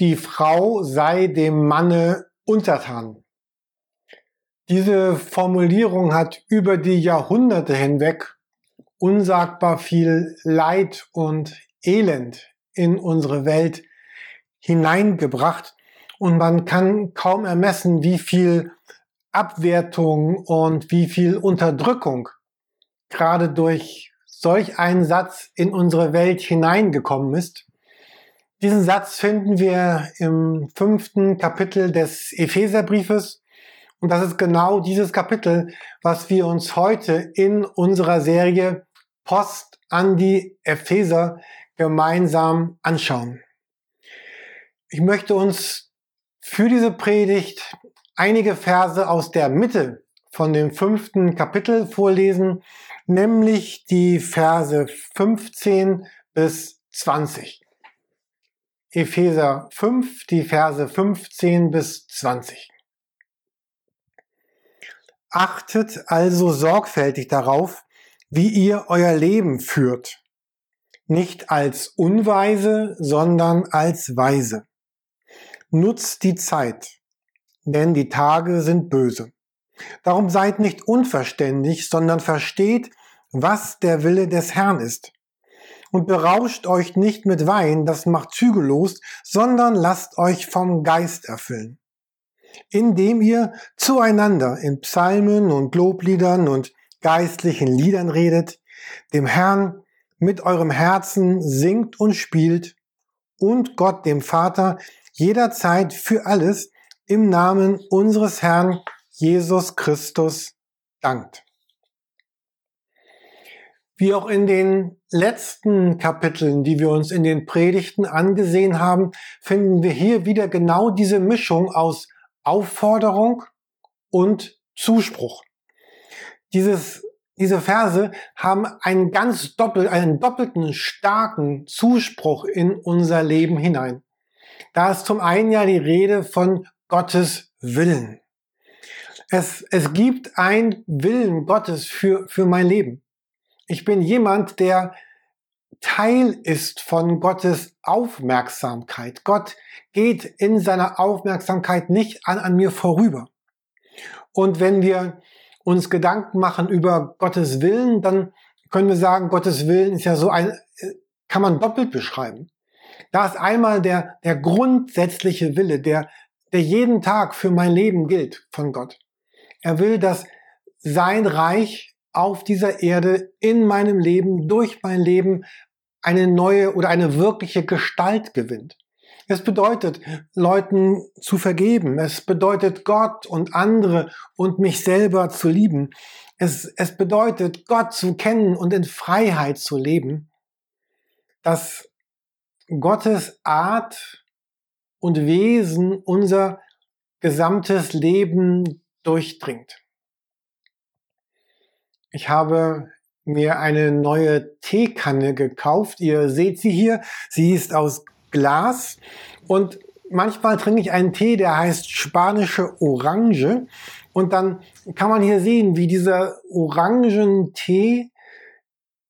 die Frau sei dem Manne untertan. Diese Formulierung hat über die Jahrhunderte hinweg unsagbar viel Leid und Elend in unsere Welt hineingebracht und man kann kaum ermessen, wie viel Abwertung und wie viel Unterdrückung gerade durch solch einen Satz in unsere Welt hineingekommen ist. Diesen Satz finden wir im fünften Kapitel des Epheserbriefes. Und das ist genau dieses Kapitel, was wir uns heute in unserer Serie Post an die Epheser gemeinsam anschauen. Ich möchte uns für diese Predigt einige Verse aus der Mitte von dem fünften Kapitel vorlesen, nämlich die Verse 15 bis 20. Epheser 5, die Verse 15 bis 20. Achtet also sorgfältig darauf, wie ihr euer Leben führt, nicht als Unweise, sondern als Weise. Nutzt die Zeit, denn die Tage sind böse. Darum seid nicht unverständig, sondern versteht, was der Wille des Herrn ist. Und berauscht euch nicht mit Wein, das macht zügellos, sondern lasst euch vom Geist erfüllen. Indem ihr zueinander in Psalmen und Lobliedern und geistlichen Liedern redet, dem Herrn mit eurem Herzen singt und spielt und Gott dem Vater jederzeit für alles im Namen unseres Herrn Jesus Christus dankt. Wie auch in den letzten Kapiteln, die wir uns in den Predigten angesehen haben, finden wir hier wieder genau diese Mischung aus Aufforderung und Zuspruch. Dieses, diese Verse haben einen ganz doppelt, einen doppelten starken Zuspruch in unser Leben hinein. Da ist zum einen ja die Rede von Gottes Willen. Es, es gibt ein Willen Gottes für, für mein Leben. Ich bin jemand, der Teil ist von Gottes Aufmerksamkeit. Gott geht in seiner Aufmerksamkeit nicht an, an mir vorüber. Und wenn wir uns Gedanken machen über Gottes Willen, dann können wir sagen, Gottes Willen ist ja so ein, kann man doppelt beschreiben. Da ist einmal der, der grundsätzliche Wille, der, der jeden Tag für mein Leben gilt von Gott. Er will, dass sein Reich auf dieser Erde in meinem Leben, durch mein Leben eine neue oder eine wirkliche Gestalt gewinnt. Es bedeutet, Leuten zu vergeben. Es bedeutet, Gott und andere und mich selber zu lieben. Es, es bedeutet, Gott zu kennen und in Freiheit zu leben. Dass Gottes Art und Wesen unser gesamtes Leben durchdringt. Ich habe mir eine neue Teekanne gekauft. Ihr seht sie hier. Sie ist aus Glas und manchmal trinke ich einen Tee, der heißt spanische Orange. Und dann kann man hier sehen, wie dieser Orangentee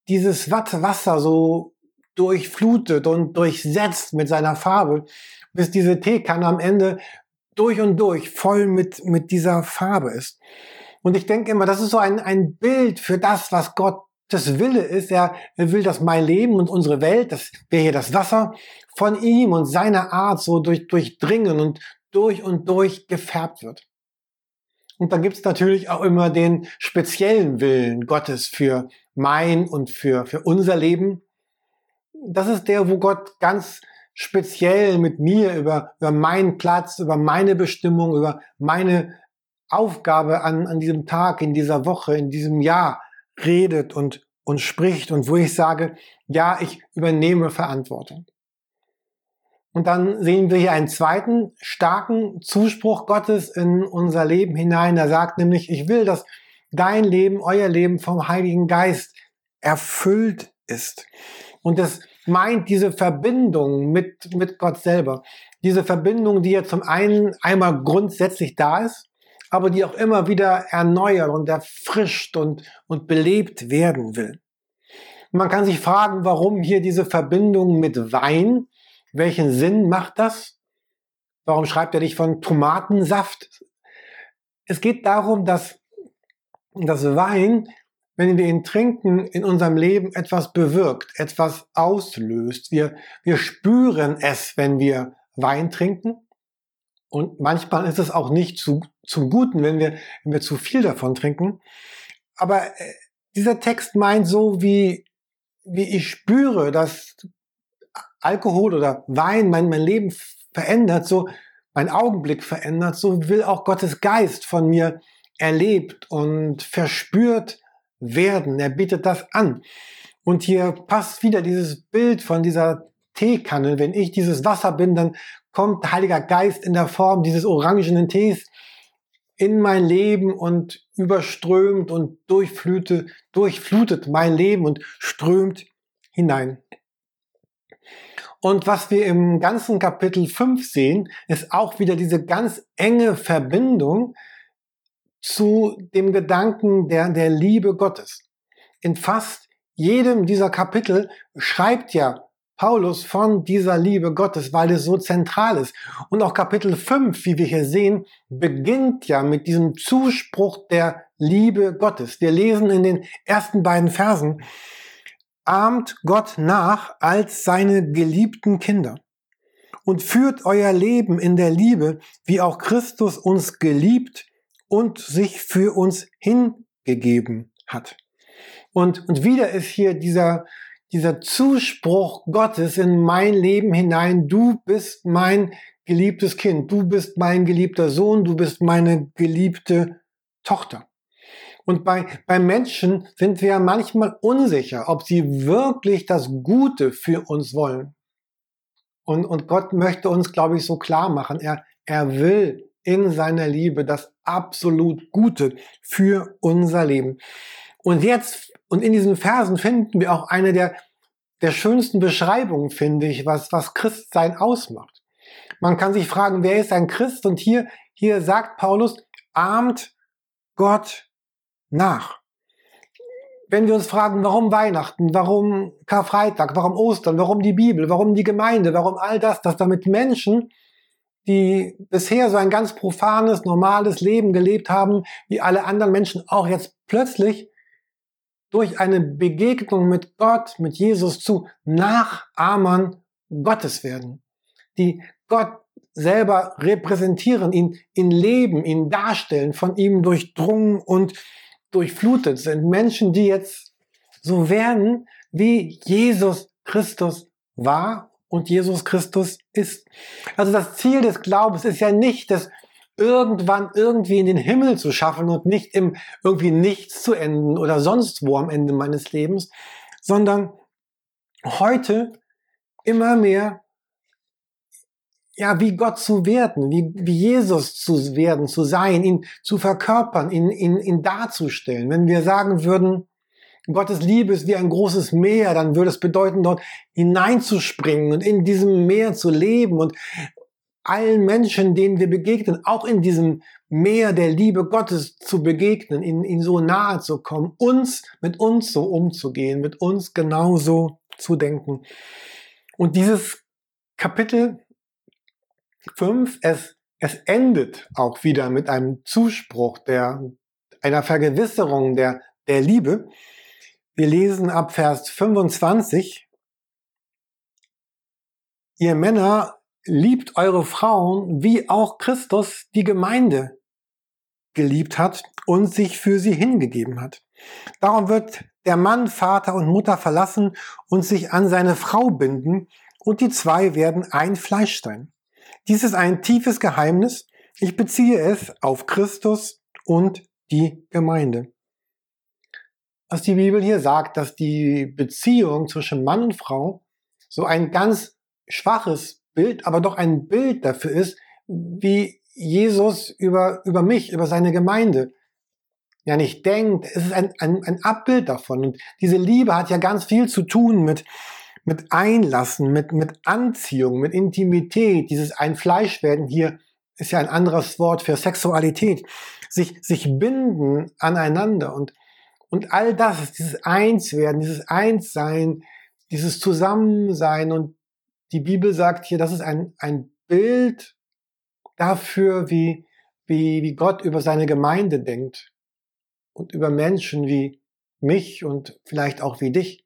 dieses Wasser so durchflutet und durchsetzt mit seiner Farbe, bis diese Teekanne am Ende durch und durch voll mit, mit dieser Farbe ist. Und ich denke immer, das ist so ein, ein Bild für das, was Gottes Wille ist. Er, er will, dass mein Leben und unsere Welt, das wäre hier das Wasser, von ihm und seiner Art so durch, durchdringen und durch und durch gefärbt wird. Und dann gibt's natürlich auch immer den speziellen Willen Gottes für mein und für, für unser Leben. Das ist der, wo Gott ganz speziell mit mir über, über meinen Platz, über meine Bestimmung, über meine Aufgabe an, an diesem Tag, in dieser Woche, in diesem Jahr redet und, und spricht und wo ich sage, ja, ich übernehme Verantwortung. Und dann sehen wir hier einen zweiten starken Zuspruch Gottes in unser Leben hinein. Er sagt nämlich, ich will, dass dein Leben, euer Leben vom Heiligen Geist erfüllt ist. Und das meint diese Verbindung mit, mit Gott selber. Diese Verbindung, die ja zum einen einmal grundsätzlich da ist, aber die auch immer wieder erneuert und erfrischt und, und belebt werden will. Man kann sich fragen, warum hier diese Verbindung mit Wein? Welchen Sinn macht das? Warum schreibt er nicht von Tomatensaft? Es geht darum, dass das Wein, wenn wir ihn trinken, in unserem Leben etwas bewirkt, etwas auslöst. Wir, wir spüren es, wenn wir Wein trinken. Und manchmal ist es auch nicht zu, zum Guten, wenn wir, wenn wir zu viel davon trinken. Aber äh, dieser Text meint so, wie, wie ich spüre, dass Alkohol oder Wein mein, mein Leben verändert, so mein Augenblick verändert, so will auch Gottes Geist von mir erlebt und verspürt werden. Er bietet das an. Und hier passt wieder dieses Bild von dieser Teekanne. Wenn ich dieses Wasser bin, dann kommt Heiliger Geist in der Form dieses orangenen Tees in mein Leben und überströmt und durchflutet, durchflutet mein Leben und strömt hinein. Und was wir im ganzen Kapitel 5 sehen, ist auch wieder diese ganz enge Verbindung zu dem Gedanken der, der Liebe Gottes. In fast jedem dieser Kapitel schreibt ja Paulus von dieser Liebe Gottes, weil es so zentral ist. Und auch Kapitel 5, wie wir hier sehen, beginnt ja mit diesem Zuspruch der Liebe Gottes. Wir lesen in den ersten beiden Versen, ahmt Gott nach als seine geliebten Kinder und führt euer Leben in der Liebe, wie auch Christus uns geliebt und sich für uns hingegeben hat. Und, und wieder ist hier dieser, dieser Zuspruch Gottes in mein Leben hinein, du bist mein geliebtes Kind, du bist mein geliebter Sohn, du bist meine geliebte Tochter. Und bei, bei Menschen sind wir manchmal unsicher, ob sie wirklich das Gute für uns wollen. Und, und Gott möchte uns, glaube ich, so klar machen. Er, er will in seiner Liebe das absolut Gute für unser Leben. Und jetzt und in diesen Versen finden wir auch eine der, der schönsten Beschreibungen, finde ich, was, was Christsein ausmacht. Man kann sich fragen, wer ist ein Christ? Und hier, hier sagt Paulus, ahmt Gott nach. Wenn wir uns fragen, warum Weihnachten, warum Karfreitag, warum Ostern, warum die Bibel, warum die Gemeinde, warum all das, dass damit Menschen, die bisher so ein ganz profanes, normales Leben gelebt haben, wie alle anderen Menschen auch jetzt plötzlich durch eine Begegnung mit Gott, mit Jesus zu Nachahmern Gottes werden, die Gott selber repräsentieren, ihn, ihn leben, ihn darstellen, von ihm durchdrungen und durchflutet sind. Menschen, die jetzt so werden, wie Jesus Christus war und Jesus Christus ist. Also das Ziel des Glaubens ist ja nicht, dass irgendwann irgendwie in den Himmel zu schaffen und nicht im irgendwie nichts zu enden oder sonst wo am Ende meines Lebens, sondern heute immer mehr ja, wie Gott zu werden, wie, wie Jesus zu werden, zu sein, ihn zu verkörpern, ihn, ihn, ihn darzustellen. Wenn wir sagen würden, Gottes Liebe ist wie ein großes Meer, dann würde es bedeuten, dort hineinzuspringen und in diesem Meer zu leben und allen Menschen, denen wir begegnen, auch in diesem Meer der Liebe Gottes zu begegnen, ihnen, ihnen so nahe zu kommen, uns mit uns so umzugehen, mit uns genauso zu denken. Und dieses Kapitel 5, es, es endet auch wieder mit einem Zuspruch der, einer Vergewisserung der, der Liebe. Wir lesen ab Vers 25, Ihr Männer liebt eure Frauen, wie auch Christus die Gemeinde geliebt hat und sich für sie hingegeben hat. Darum wird der Mann Vater und Mutter verlassen und sich an seine Frau binden und die zwei werden ein Fleisch sein. Dies ist ein tiefes Geheimnis. Ich beziehe es auf Christus und die Gemeinde. Was die Bibel hier sagt, dass die Beziehung zwischen Mann und Frau so ein ganz schwaches Bild, aber doch ein Bild dafür ist, wie Jesus über, über mich, über seine Gemeinde ja nicht denkt. Es ist ein, ein, ein Abbild davon. Und diese Liebe hat ja ganz viel zu tun mit, mit Einlassen, mit, mit Anziehung, mit Intimität. Dieses Ein-Fleisch-Werden hier ist ja ein anderes Wort für Sexualität. Sich, sich binden aneinander und, und all das, dieses Einswerden, dieses Einssein, dieses Zusammensein und die Bibel sagt hier, das ist ein, ein Bild dafür, wie, wie, wie Gott über seine Gemeinde denkt und über Menschen wie mich und vielleicht auch wie dich.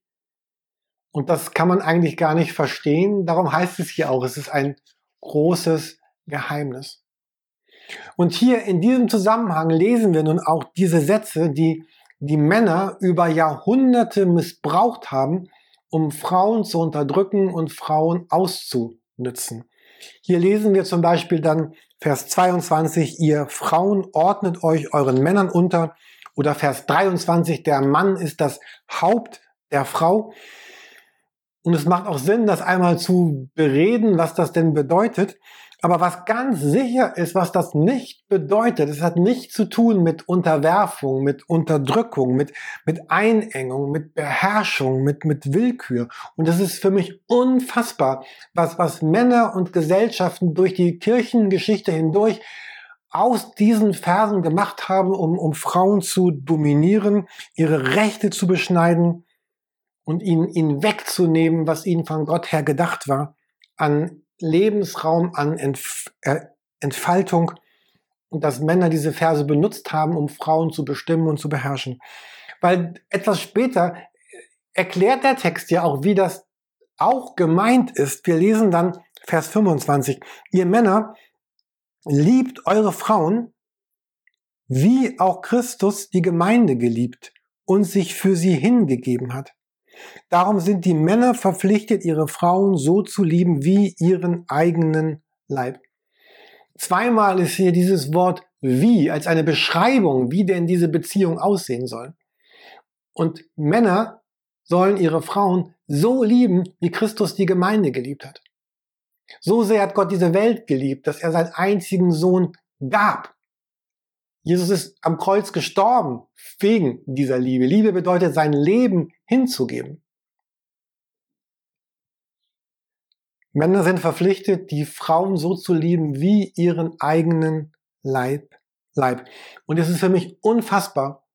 Und das kann man eigentlich gar nicht verstehen. Darum heißt es hier auch, es ist ein großes Geheimnis. Und hier in diesem Zusammenhang lesen wir nun auch diese Sätze, die die Männer über Jahrhunderte missbraucht haben, um Frauen zu unterdrücken und Frauen auszunützen. Hier lesen wir zum Beispiel dann Vers 22, ihr Frauen ordnet euch euren Männern unter oder Vers 23, der Mann ist das Haupt der Frau. Und es macht auch Sinn, das einmal zu bereden, was das denn bedeutet. Aber was ganz sicher ist, was das nicht bedeutet, es hat nichts zu tun mit Unterwerfung, mit Unterdrückung, mit, mit Einengung, mit Beherrschung, mit, mit Willkür. Und das ist für mich unfassbar, was, was Männer und Gesellschaften durch die Kirchengeschichte hindurch aus diesen Versen gemacht haben, um, um Frauen zu dominieren, ihre Rechte zu beschneiden und ihnen, ihnen wegzunehmen, was ihnen von Gott her gedacht war, an Lebensraum an Entf äh, Entfaltung und dass Männer diese Verse benutzt haben, um Frauen zu bestimmen und zu beherrschen. Weil etwas später erklärt der Text ja auch, wie das auch gemeint ist. Wir lesen dann Vers 25. Ihr Männer liebt eure Frauen, wie auch Christus die Gemeinde geliebt und sich für sie hingegeben hat. Darum sind die Männer verpflichtet, ihre Frauen so zu lieben wie ihren eigenen Leib. Zweimal ist hier dieses Wort wie als eine Beschreibung, wie denn diese Beziehung aussehen soll. Und Männer sollen ihre Frauen so lieben, wie Christus die Gemeinde geliebt hat. So sehr hat Gott diese Welt geliebt, dass er seinen einzigen Sohn gab. Jesus ist am Kreuz gestorben wegen dieser Liebe. Liebe bedeutet, sein Leben hinzugeben. Männer sind verpflichtet, die Frauen so zu lieben wie ihren eigenen Leib. Leib. Und es ist für mich unfassbar,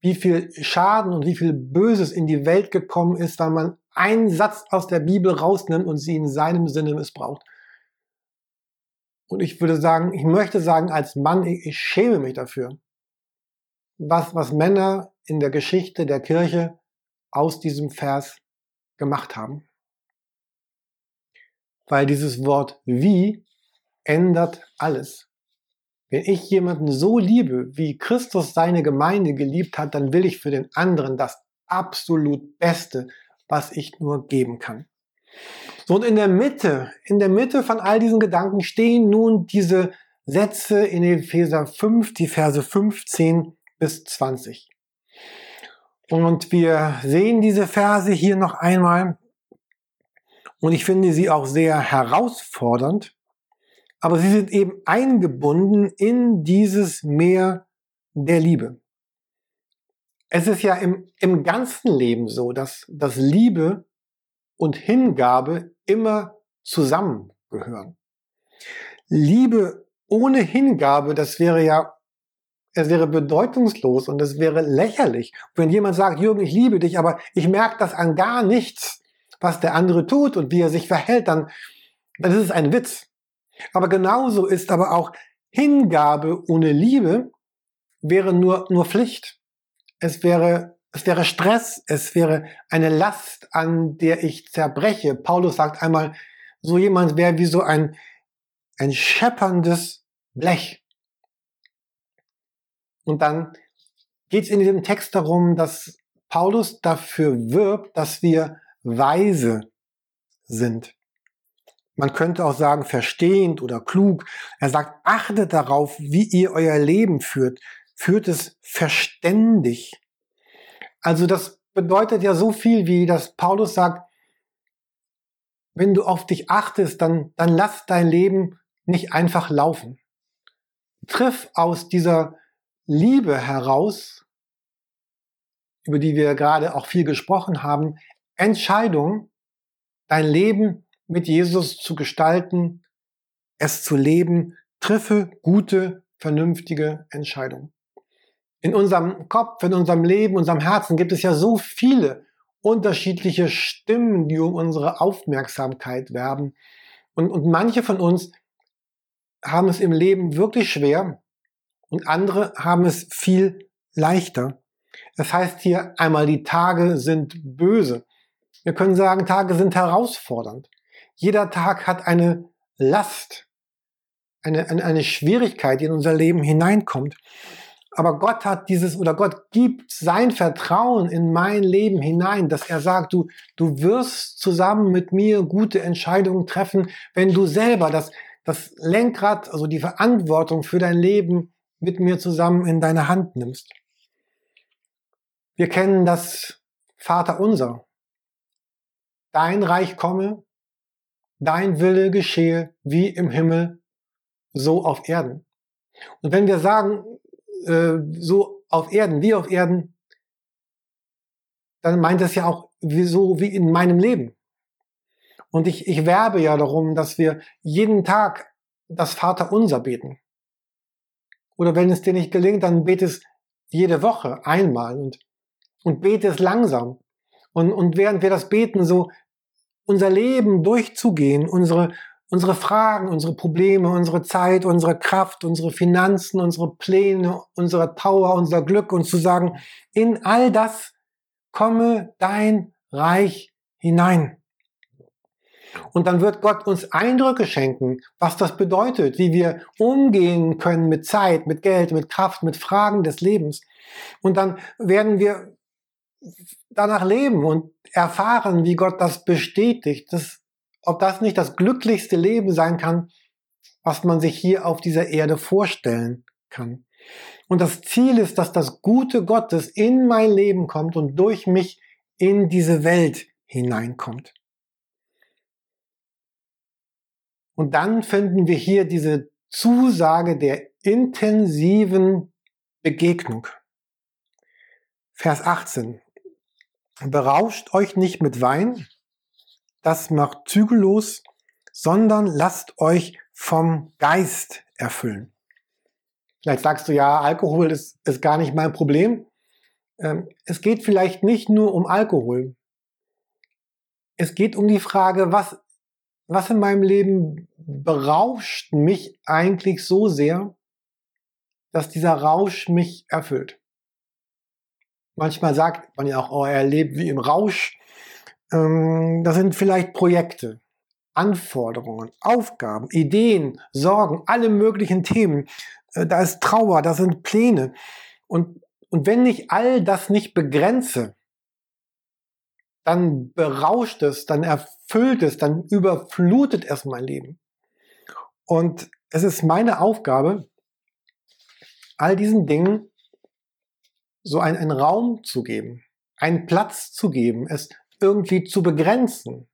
wie viel Schaden und wie viel Böses in die Welt gekommen ist, weil man einen Satz aus der Bibel rausnimmt und sie in seinem Sinne missbraucht. Und ich würde sagen, ich möchte sagen, als Mann, ich, ich schäme mich dafür, was, was Männer in der Geschichte der Kirche aus diesem Vers gemacht haben. Weil dieses Wort wie ändert alles. Wenn ich jemanden so liebe, wie Christus seine Gemeinde geliebt hat, dann will ich für den anderen das absolut Beste, was ich nur geben kann. So, und in der Mitte, in der Mitte von all diesen Gedanken stehen nun diese Sätze in Epheser 5, die Verse 15 bis 20. Und wir sehen diese Verse hier noch einmal. Und ich finde sie auch sehr herausfordernd. Aber sie sind eben eingebunden in dieses Meer der Liebe. Es ist ja im, im ganzen Leben so, dass, dass Liebe und Hingabe immer zusammengehören. Liebe ohne Hingabe, das wäre ja, es wäre bedeutungslos und es wäre lächerlich. Wenn jemand sagt, Jürgen, ich liebe dich, aber ich merke das an gar nichts, was der andere tut und wie er sich verhält, dann, dann ist es ein Witz. Aber genauso ist aber auch Hingabe ohne Liebe wäre nur, nur Pflicht. Es wäre es wäre Stress, es wäre eine Last, an der ich zerbreche. Paulus sagt einmal, so jemand wäre wie so ein, ein schepperndes Blech. Und dann geht es in diesem Text darum, dass Paulus dafür wirbt, dass wir weise sind. Man könnte auch sagen, verstehend oder klug. Er sagt, achtet darauf, wie ihr euer Leben führt. Führt es verständig. Also das bedeutet ja so viel, wie dass Paulus sagt, wenn du auf dich achtest, dann, dann lass dein Leben nicht einfach laufen. Triff aus dieser Liebe heraus, über die wir gerade auch viel gesprochen haben, Entscheidung, dein Leben mit Jesus zu gestalten, es zu leben, triffe gute, vernünftige Entscheidungen. In unserem Kopf, in unserem Leben, unserem Herzen gibt es ja so viele unterschiedliche Stimmen, die um unsere Aufmerksamkeit werben. Und, und manche von uns haben es im Leben wirklich schwer und andere haben es viel leichter. Es heißt hier einmal, die Tage sind böse. Wir können sagen, Tage sind herausfordernd. Jeder Tag hat eine Last, eine, eine, eine Schwierigkeit, die in unser Leben hineinkommt. Aber Gott hat dieses oder Gott gibt sein Vertrauen in mein Leben hinein, dass er sagt, du, du wirst zusammen mit mir gute Entscheidungen treffen, wenn du selber das, das Lenkrad, also die Verantwortung für dein Leben mit mir zusammen in deine Hand nimmst. Wir kennen das Vater unser. Dein Reich komme, dein Wille geschehe wie im Himmel, so auf Erden. Und wenn wir sagen, äh, so auf Erden, wie auf Erden, dann meint es ja auch wie so wie in meinem Leben. Und ich, ich werbe ja darum, dass wir jeden Tag das Vater unser beten. Oder wenn es dir nicht gelingt, dann bete es jede Woche einmal und und bete es langsam. Und, und während wir das beten, so unser Leben durchzugehen, unsere, unsere Fragen, unsere Probleme, unsere Zeit, unsere Kraft, unsere Finanzen, unsere Pläne, unsere Power, unser Glück und zu sagen, in all das komme dein Reich hinein. Und dann wird Gott uns Eindrücke schenken, was das bedeutet, wie wir umgehen können mit Zeit, mit Geld, mit Kraft, mit Fragen des Lebens. Und dann werden wir danach leben und erfahren, wie Gott das bestätigt, dass, ob das nicht das glücklichste Leben sein kann, was man sich hier auf dieser Erde vorstellen kann. Und das Ziel ist, dass das Gute Gottes in mein Leben kommt und durch mich in diese Welt hineinkommt. Und dann finden wir hier diese Zusage der intensiven Begegnung. Vers 18. Berauscht euch nicht mit Wein, das macht zügellos, sondern lasst euch vom Geist erfüllen. Vielleicht sagst du ja, Alkohol ist, ist gar nicht mein Problem. Ähm, es geht vielleicht nicht nur um Alkohol. Es geht um die Frage, was, was in meinem Leben berauscht mich eigentlich so sehr, dass dieser Rausch mich erfüllt. Manchmal sagt man ja auch, oh, er lebt wie im Rausch. Ähm, das sind vielleicht Projekte, Anforderungen, Aufgaben, Ideen, Sorgen, alle möglichen Themen. Äh, da ist Trauer, da sind Pläne. Und, und wenn ich all das nicht begrenze, dann berauscht es, dann erfüllt es, dann überflutet es mein Leben. Und es ist meine Aufgabe, all diesen Dingen so ein, einen Raum zu geben, einen Platz zu geben, es irgendwie zu begrenzen,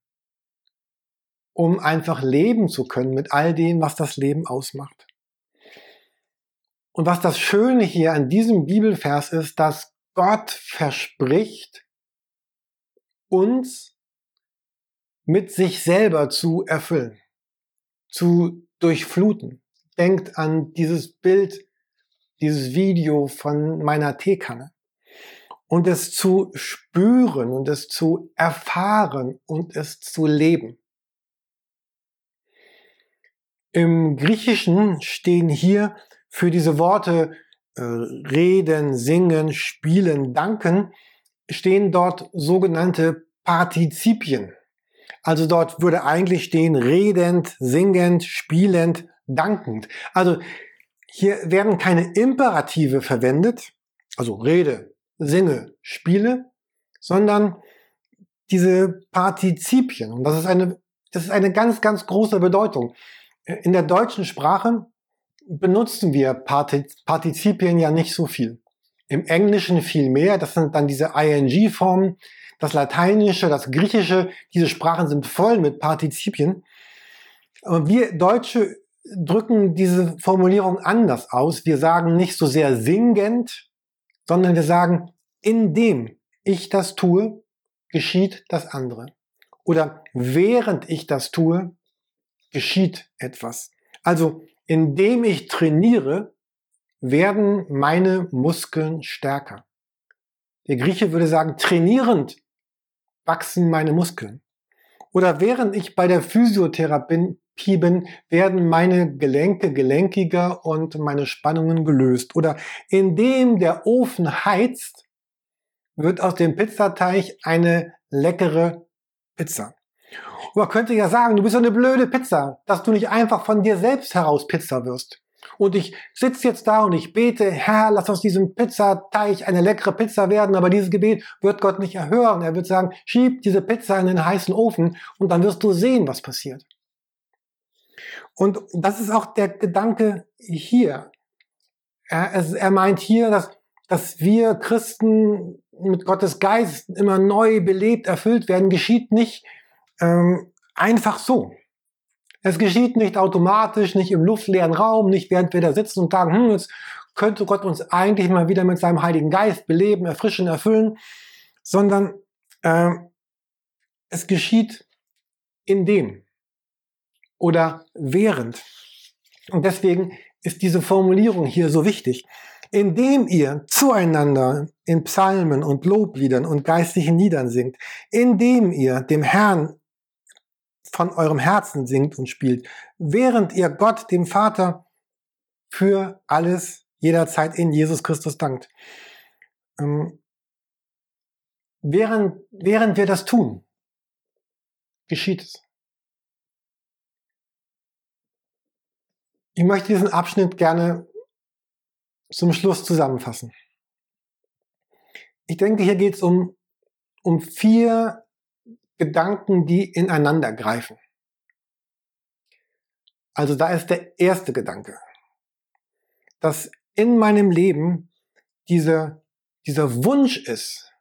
um einfach leben zu können mit all dem, was das Leben ausmacht. Und was das Schöne hier an diesem Bibelvers ist, dass Gott verspricht, uns mit sich selber zu erfüllen, zu durchfluten. Denkt an dieses Bild dieses Video von meiner Teekanne und es zu spüren und es zu erfahren und es zu leben. Im Griechischen stehen hier für diese Worte äh, reden, singen, spielen, danken, stehen dort sogenannte Partizipien. Also dort würde eigentlich stehen redend, singend, spielend, dankend. Also hier werden keine Imperative verwendet, also Rede, Singe, Spiele, sondern diese Partizipien. Und das ist eine, das ist eine ganz, ganz große Bedeutung. In der deutschen Sprache benutzen wir Partizipien ja nicht so viel. Im Englischen viel mehr. Das sind dann diese ing-Formen. Das Lateinische, das Griechische, diese Sprachen sind voll mit Partizipien. Aber wir Deutsche drücken diese Formulierung anders aus. Wir sagen nicht so sehr singend, sondern wir sagen, indem ich das tue, geschieht das andere. Oder während ich das tue, geschieht etwas. Also indem ich trainiere, werden meine Muskeln stärker. Der Grieche würde sagen, trainierend wachsen meine Muskeln. Oder während ich bei der Physiotherapie anpieben, werden meine Gelenke gelenkiger und meine Spannungen gelöst. Oder indem der Ofen heizt, wird aus dem Pizzateig eine leckere Pizza. Man könnte ja sagen, du bist so eine blöde Pizza, dass du nicht einfach von dir selbst heraus Pizza wirst. Und ich sitze jetzt da und ich bete, Herr, lass aus diesem Pizzateig eine leckere Pizza werden, aber dieses Gebet wird Gott nicht erhören. Er wird sagen, schieb diese Pizza in den heißen Ofen und dann wirst du sehen, was passiert. Und das ist auch der Gedanke hier. Er, er meint hier, dass, dass wir Christen mit Gottes Geist immer neu belebt, erfüllt werden, geschieht nicht ähm, einfach so. Es geschieht nicht automatisch, nicht im luftleeren Raum, nicht während wir da sitzen und sagen, hm, jetzt könnte Gott uns eigentlich mal wieder mit seinem Heiligen Geist beleben, erfrischen, erfüllen, sondern äh, es geschieht in dem oder während. Und deswegen ist diese Formulierung hier so wichtig. Indem ihr zueinander in Psalmen und Lobliedern und geistlichen Liedern singt, indem ihr dem Herrn von eurem Herzen singt und spielt, während ihr Gott, dem Vater, für alles jederzeit in Jesus Christus dankt. Ähm, während, während wir das tun, geschieht es. Ich möchte diesen Abschnitt gerne zum Schluss zusammenfassen. Ich denke, hier geht es um, um vier Gedanken, die ineinander greifen. Also da ist der erste Gedanke, dass in meinem Leben diese, dieser Wunsch ist,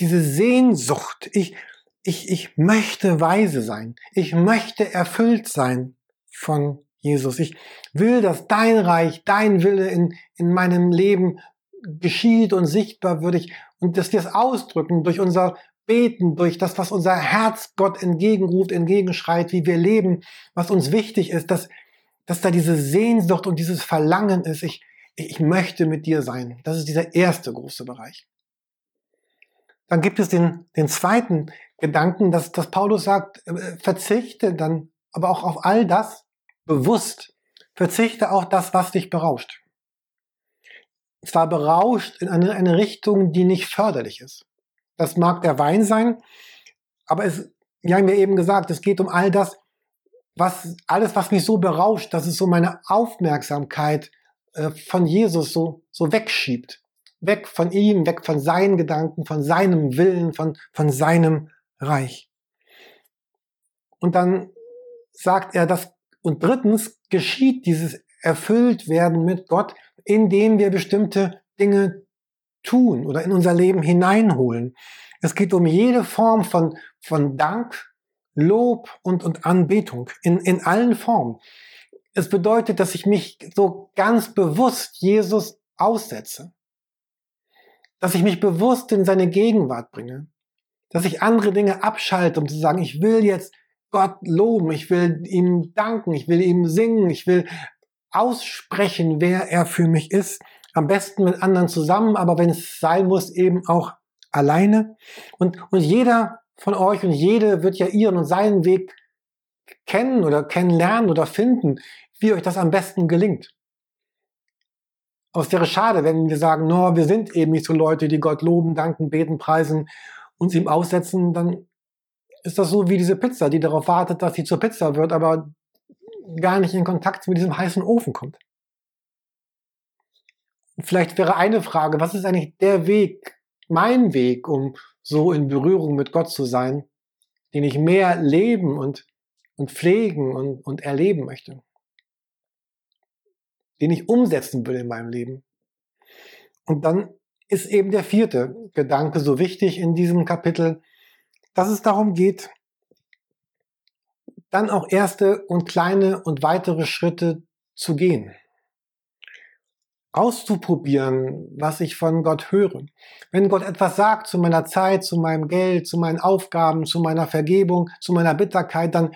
diese Sehnsucht, ich, ich, ich möchte weise sein, ich möchte erfüllt sein von Jesus. Ich will, dass dein Reich, dein Wille in, in meinem Leben geschieht und sichtbar wird ich und dass wir es ausdrücken durch unser beten, durch das, was unser Herz Gott entgegenruft, entgegenschreit, wie wir leben, was uns wichtig ist, dass, dass da diese Sehnsucht und dieses Verlangen ist, ich, ich möchte mit dir sein. Das ist dieser erste große Bereich. Dann gibt es den, den zweiten Gedanken, dass, dass Paulus sagt, äh, verzichte dann aber auch auf all das bewusst. Verzichte auch das, was dich berauscht. Zwar berauscht in eine, eine Richtung, die nicht förderlich ist. Das mag der Wein sein, aber es, wir haben ja eben gesagt, es geht um all das, was, alles, was mich so berauscht, dass es so meine Aufmerksamkeit äh, von Jesus so, so wegschiebt. Weg von ihm, weg von seinen Gedanken, von seinem Willen, von, von seinem Reich. Und dann sagt er, dass, und drittens geschieht dieses Erfülltwerden mit Gott, indem wir bestimmte Dinge tun oder in unser Leben hineinholen. Es geht um jede Form von, von Dank, Lob und, und Anbetung in, in allen Formen. Es bedeutet, dass ich mich so ganz bewusst Jesus aussetze. Dass ich mich bewusst in seine Gegenwart bringe. Dass ich andere Dinge abschalte, um zu sagen, ich will jetzt Gott loben, ich will ihm danken, ich will ihm singen, ich will aussprechen, wer er für mich ist am besten mit anderen zusammen, aber wenn es sein muss, eben auch alleine. Und, und jeder von euch und jede wird ja ihren und seinen Weg kennen oder kennenlernen oder finden, wie euch das am besten gelingt. Aber es wäre schade, wenn wir sagen, no, wir sind eben nicht so Leute, die Gott loben, danken, beten, preisen, uns ihm aussetzen, dann ist das so wie diese Pizza, die darauf wartet, dass sie zur Pizza wird, aber gar nicht in Kontakt mit diesem heißen Ofen kommt. Vielleicht wäre eine Frage, was ist eigentlich der Weg, mein Weg, um so in Berührung mit Gott zu sein, den ich mehr leben und, und pflegen und, und erleben möchte, den ich umsetzen will in meinem Leben. Und dann ist eben der vierte Gedanke so wichtig in diesem Kapitel, dass es darum geht, dann auch erste und kleine und weitere Schritte zu gehen auszuprobieren, was ich von Gott höre. Wenn Gott etwas sagt zu meiner Zeit, zu meinem Geld, zu meinen Aufgaben, zu meiner Vergebung, zu meiner Bitterkeit, dann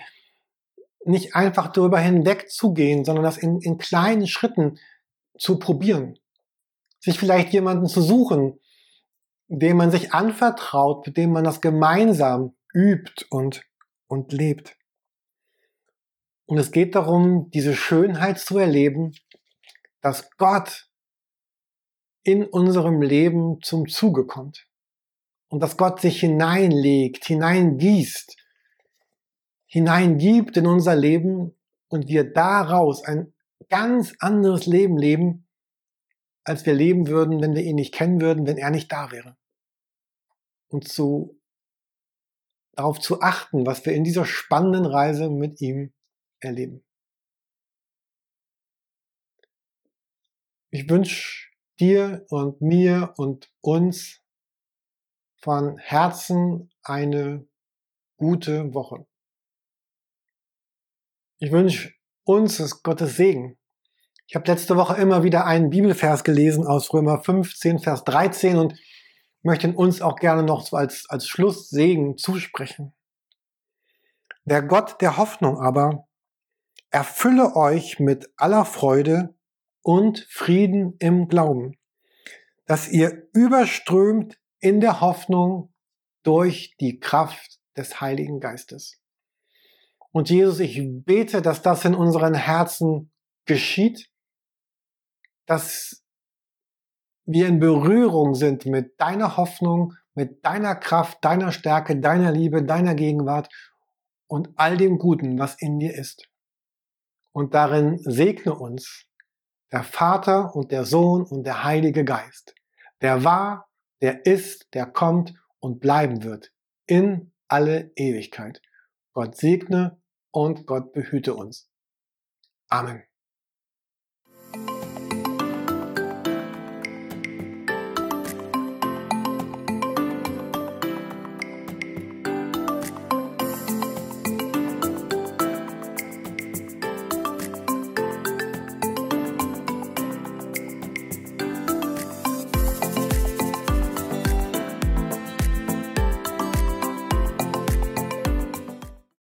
nicht einfach darüber hinwegzugehen, sondern das in, in kleinen Schritten zu probieren. Sich vielleicht jemanden zu suchen, dem man sich anvertraut, mit dem man das gemeinsam übt und, und lebt. Und es geht darum, diese Schönheit zu erleben, dass Gott in unserem Leben zum Zuge kommt. Und dass Gott sich hineinlegt, hineingießt, hineingibt in unser Leben und wir daraus ein ganz anderes Leben leben, als wir leben würden, wenn wir ihn nicht kennen würden, wenn er nicht da wäre. Und zu, darauf zu achten, was wir in dieser spannenden Reise mit ihm erleben. Ich wünsche dir und mir und uns von Herzen eine gute Woche. Ich wünsche uns Gottes Segen. Ich habe letzte Woche immer wieder einen Bibelvers gelesen aus Römer 15, Vers 13 und möchte uns auch gerne noch als, als Schlusssegen zusprechen. Der Gott der Hoffnung aber erfülle euch mit aller Freude und Frieden im Glauben, dass ihr überströmt in der Hoffnung durch die Kraft des Heiligen Geistes. Und Jesus, ich bete, dass das in unseren Herzen geschieht, dass wir in Berührung sind mit deiner Hoffnung, mit deiner Kraft, deiner Stärke, deiner Liebe, deiner Gegenwart und all dem Guten, was in dir ist. Und darin segne uns der Vater und der Sohn und der Heilige Geist, der war, der ist, der kommt und bleiben wird in alle Ewigkeit. Gott segne und Gott behüte uns. Amen.